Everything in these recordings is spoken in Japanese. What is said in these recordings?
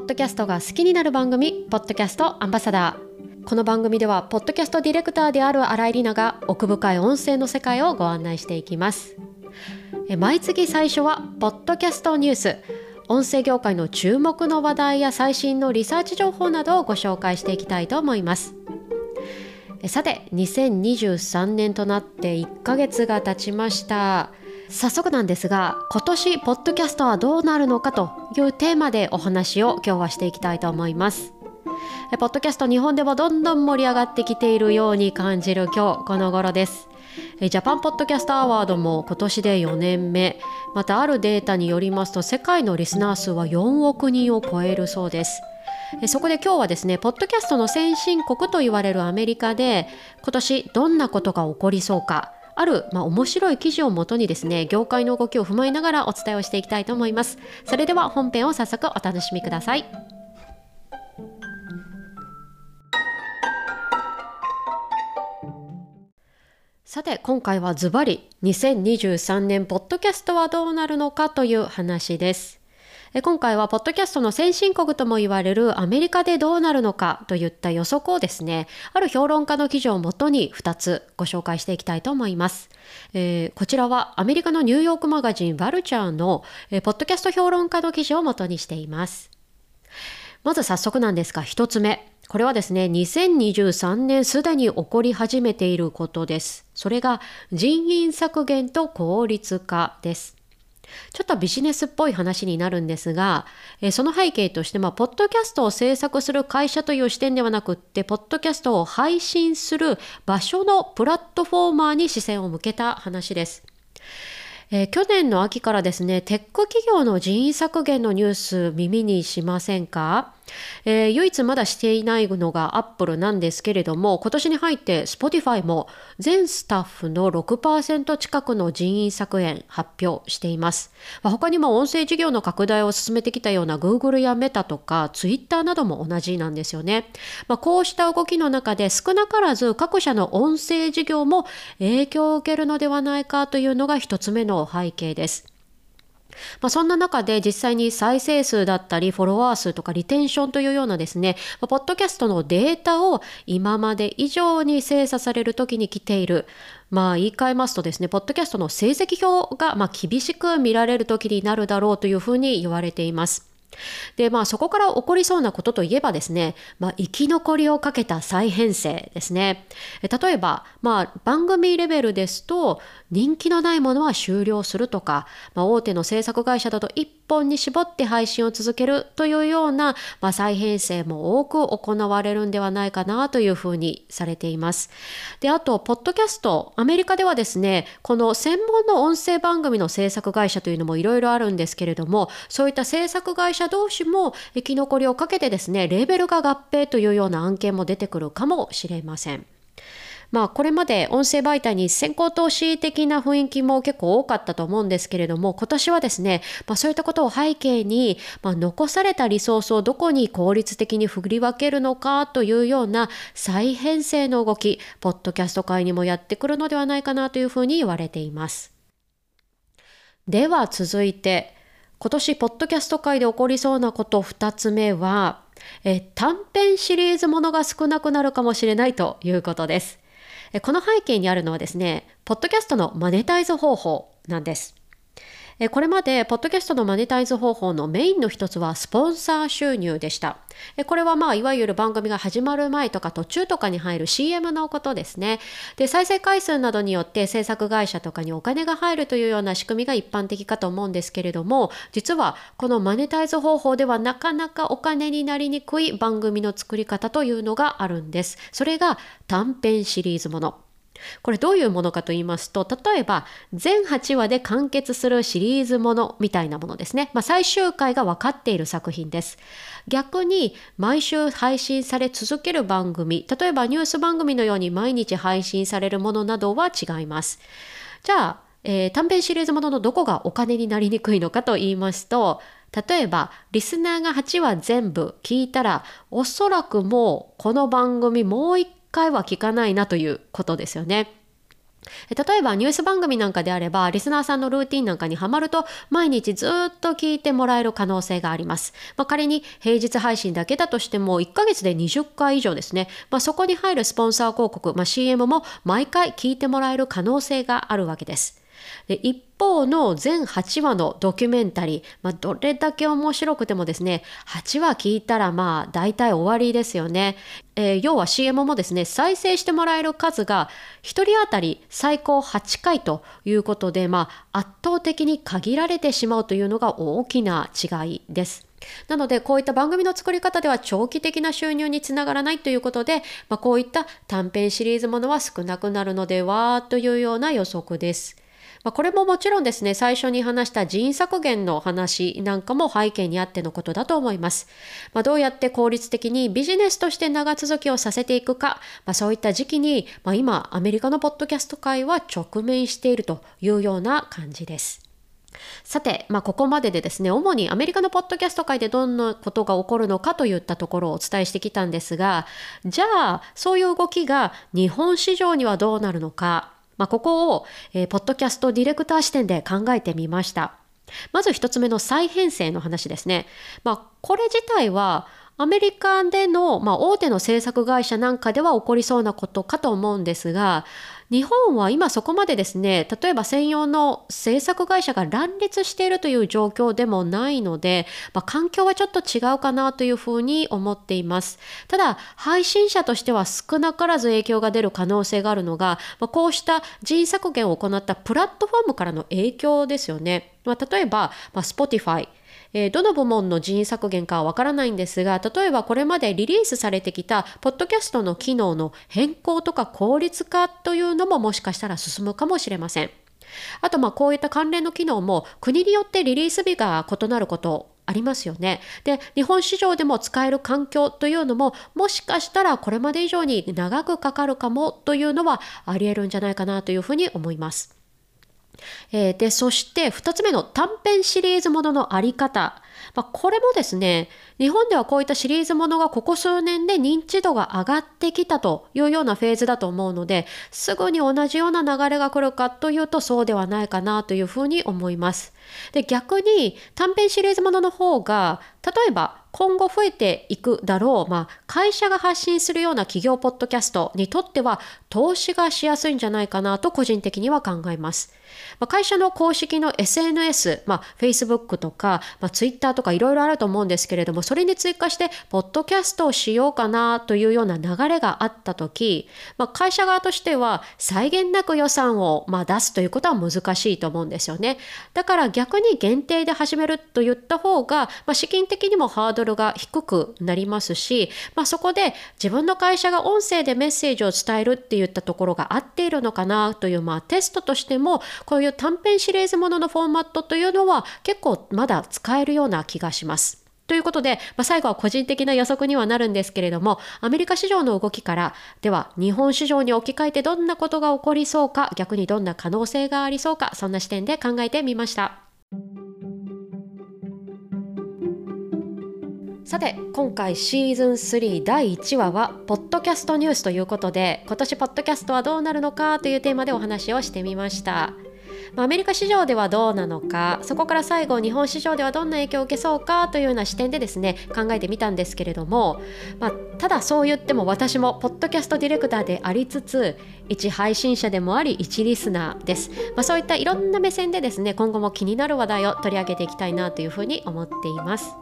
ッドキャストが好きになる番組ポッドキャストアンバサダー。この番組ではポッドキャストディレクターである新井里奈が奥深い音声の世界をご案内していきます。毎月最初はポッドキャストニュース。音声業界の注目の話題や最新のリサーチ情報などをご紹介していきたいと思います。さて2023年となって1ヶ月が経ちました。早速なんですが今年ポッドキャストはどうなるのかというテーマでお話を今日はしていきたいと思います。ポッドキャスト日本でもどんどん盛り上がってきているように感じる今日この頃です。ジャパンポッドキャストアワードも今年で4年目。またあるデータによりますと世界のリスナー数は4億人を超えるそうです。そこで今日はですねポッドキャストの先進国と言われるアメリカで今年どんなことが起こりそうか。ある、まあ、面白い記事をもとにですね業界の動きを踏まえながらお伝えをしていきたいと思います。それでは本編を早速お楽しみください。さて今回はズバリ2023年ポッドキャストはどうなるのかという話です。今回はポッドキャストの先進国とも言われるアメリカでどうなるのかといった予測をですねある評論家の記事をもとに2つご紹介していきたいと思います、えー、こちらはアメリカのニューヨークマガジンバルチャーの、えー、ポッドキャスト評論家の記事をもとにしていますまず早速なんですが1つ目これはですね、2023年すでに起こり始めていることです。それが人員削減と効率化です。ちょっとビジネスっぽい話になるんですが、えその背景として、まあ、ポッドキャストを制作する会社という視点ではなくって、ポッドキャストを配信する場所のプラットフォーマーに視線を向けた話です。えー、去年の秋からですね、テック企業の人員削減のニュース耳にしませんか？えー、唯一まだしていないのがアップルなんですけれども、今年に入って Spotify も全スタッフの6%近くの人員削減発表しています。まあ、他にも音声事業の拡大を進めてきたような Google や Meta とか Twitter なども同じなんですよね。まあ、こうした動きの中で少なからず各社の音声事業も影響を受けるのではないかというのが一つ目の背景です。まあ、そんな中で実際に再生数だったりフォロワー数とかリテンションというようなですね、まあ、ポッドキャストのデータを今まで以上に精査される時に来ている。まあ言い換えますとですね、ポッドキャストの成績表がま厳しく見られる時になるだろうというふうに言われています。で、まあそこから起こりそうなことといえばですね、まあ生き残りをかけた再編成ですね。例えば、まあ番組レベルですと、人気のないものは終了するとか、まあ、大手の制作会社だと一本に絞って配信を続けるというような、まあ、再編成も多く行われるんではないかなというふうにされています。で、あと、ポッドキャスト、アメリカではですね、この専門の音声番組の制作会社というのもいろいろあるんですけれども、そういった制作会社同士も生き残りをかけてですね、レーベルが合併というような案件も出てくるかもしれません。まあ、これまで音声媒体に先行投資的な雰囲気も結構多かったと思うんですけれども、今年はですね、まあ、そういったことを背景に、まあ、残されたリソースをどこに効率的に振り分けるのかというような再編成の動き、ポッドキャスト界にもやってくるのではないかなというふうに言われています。では続いて、今年ポッドキャスト界で起こりそうなこと2つ目は、え短編シリーズものが少なくなるかもしれないということです。この背景にあるのはですね、ポッドキャストのマネタイズ方法なんです。これまで、ポッドキャストのマネタイズ方法のメインの一つは、スポンサー収入でした。これはまあ、いわゆる番組が始まる前とか途中とかに入る CM のことですね。で、再生回数などによって制作会社とかにお金が入るというような仕組みが一般的かと思うんですけれども、実はこのマネタイズ方法ではなかなかお金になりにくい番組の作り方というのがあるんです。それが短編シリーズもの。これどういうものかと言いますと、例えば全8話で完結するシリーズものみたいなものですね。まあ、最終回が分かっている作品です。逆に毎週配信され続ける番組、例えばニュース番組のように毎日配信されるものなどは違います。じゃあ、えー、短編シリーズもののどこがお金になりにくいのかと言いますと、例えば、リスナーが8話全部聞いたら、おそらくもうこの番組もう一回は聞かないなということですよね。例えばニュース番組なんかであればリスナーさんのルーティンなんかにはまると毎日ずっと聞いてもらえる可能性があります、まあ、仮に平日配信だけだとしても1ヶ月で20回以上ですね、まあ、そこに入るスポンサー広告、まあ、CM も毎回聞いてもらえる可能性があるわけです。で一方の全8話のドキュメンタリー、まあ、どれだけ面白くてもですね8話聞いたらまあ大体終わりですよね、えー、要は CM もですね再生してもらえる数が1人当たり最高8回ということで、まあ、圧倒的に限られてしまうというのが大きな違いです。なのでこういった番組の作り方では長期的な収入につながらないということで、まあ、こういった短編シリーズものは少なくなるのではというような予測です。まあ、これももちろんですね、最初に話した人員削減の話なんかも背景にあってのことだと思います。まあ、どうやって効率的にビジネスとして長続きをさせていくか、まあ、そういった時期に、ま今、アメリカのポッドキャスト界は直面しているというような感じです。さて、まあ、ここまででですね、主にアメリカのポッドキャスト界でどんなことが起こるのかといったところをお伝えしてきたんですが、じゃあ、そういう動きが日本市場にはどうなるのか、まあ、ここを、えー、ポッドキャストディレクター視点で考えてみました。まず一つ目の再編成の話ですね。まあ、これ自体はアメリカでの、まあ、大手の制作会社なんかでは起こりそうなことかと思うんですが日本は今そこまでですね例えば専用の制作会社が乱立しているという状況でもないので、まあ、環境はちょっと違うかなというふうに思っています。ただ配信者としては少なからず影響が出る可能性があるのが、まあ、こうした人削減を行ったプラットフォームからの影響ですよね、まあ、例えば、まあ、Spotify えー、どの部門の人員削減かはわからないんですが、例えばこれまでリリースされてきたポッドキャストの機能の変更とか効率化というのももしかしたら進むかもしれません。あとまあこういった関連の機能も国によってリリース日が異なることありますよね。で、日本市場でも使える環境というのももしかしたらこれまで以上に長くかかるかもというのはあり得るんじゃないかなというふうに思います。えー、で、そして2つ目の短編シリーズもののあり方。まあ、これもですね、日本ではこういったシリーズものがここ数年で認知度が上がってきたというようなフェーズだと思うので、すぐに同じような流れが来るかというとそうではないかなというふうに思います。で、逆に短編シリーズものの方が、例えば今後増えていくだろう、まあ、会社が発信するような企業ポッドキャストにとっては投資がしやすいんじゃないかなと個人的には考えます。まあ、会社の公式の SNS、まあ、Facebook とか、まあ、Twitter とかいろいろあると思うんですけれども、それに追加して、ポッドキャストをしようかなというような流れがあったとき、まあ、会社側としては際限なく予算をまあ出すということは難しいと思うんですよね。だから逆に限定で始めるといった方が、まあ、資金的にもハードルが低くなりますし、まあ、そこで自分の会社が音声でメッセージを伝えるっていったところが合っているのかなという、まあ、テストとしてもこういう短編シリーズもののフォーマットというのは結構まだ使えるような気がします。ということで、まあ、最後は個人的な予測にはなるんですけれども、アメリカ市場の動きから、では日本市場に置き換えてどんなことが起こりそうか、逆にどんな可能性がありそうか、そんな視点で考えてみました。さて今回シーズン3第1話はポッドキャストニュースということで今年ポッドキャストはどうなるのかというテーマでお話をしてみましたアメリカ市場ではどうなのかそこから最後日本市場ではどんな影響を受けそうかというような視点でですね考えてみたんですけれども、まあ、ただそう言っても私もポッドキャストディレクターでありつつ一配信者でもあり一リスナーです、まあ、そういったいろんな目線でですね今後も気になる話題を取り上げていきたいなというふうに思っています。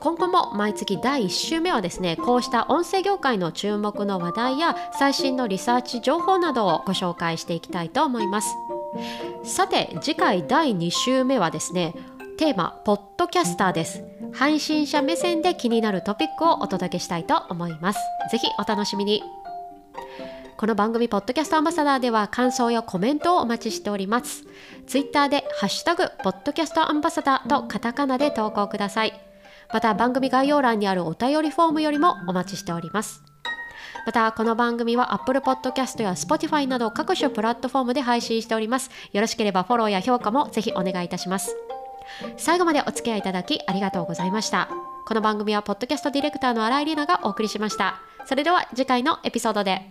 今後も毎月第1週目はですねこうした音声業界の注目の話題や最新のリサーチ情報などをご紹介していきたいと思いますさて次回第2週目はですねテーマポッドキャスターです。配信者目線で気になるトピックをお届けしたいと思います。ぜひお楽しみに。この番組ポッドキャストアンバサダーでは感想やコメントをお待ちしております。ツイッターでハッシュタグポッドキャストアンバサダーとカタカナで投稿ください。また番組概要欄にあるお便りフォームよりもお待ちしております。また、この番組は Apple Podcast や Spotify など各種プラットフォームで配信しております。よろしければフォローや評価もぜひお願いいたします。最後までお付き合いいただきありがとうございました。この番組はポッドキャストディレクターの新井里奈がお送りしました。それでは次回のエピソードで。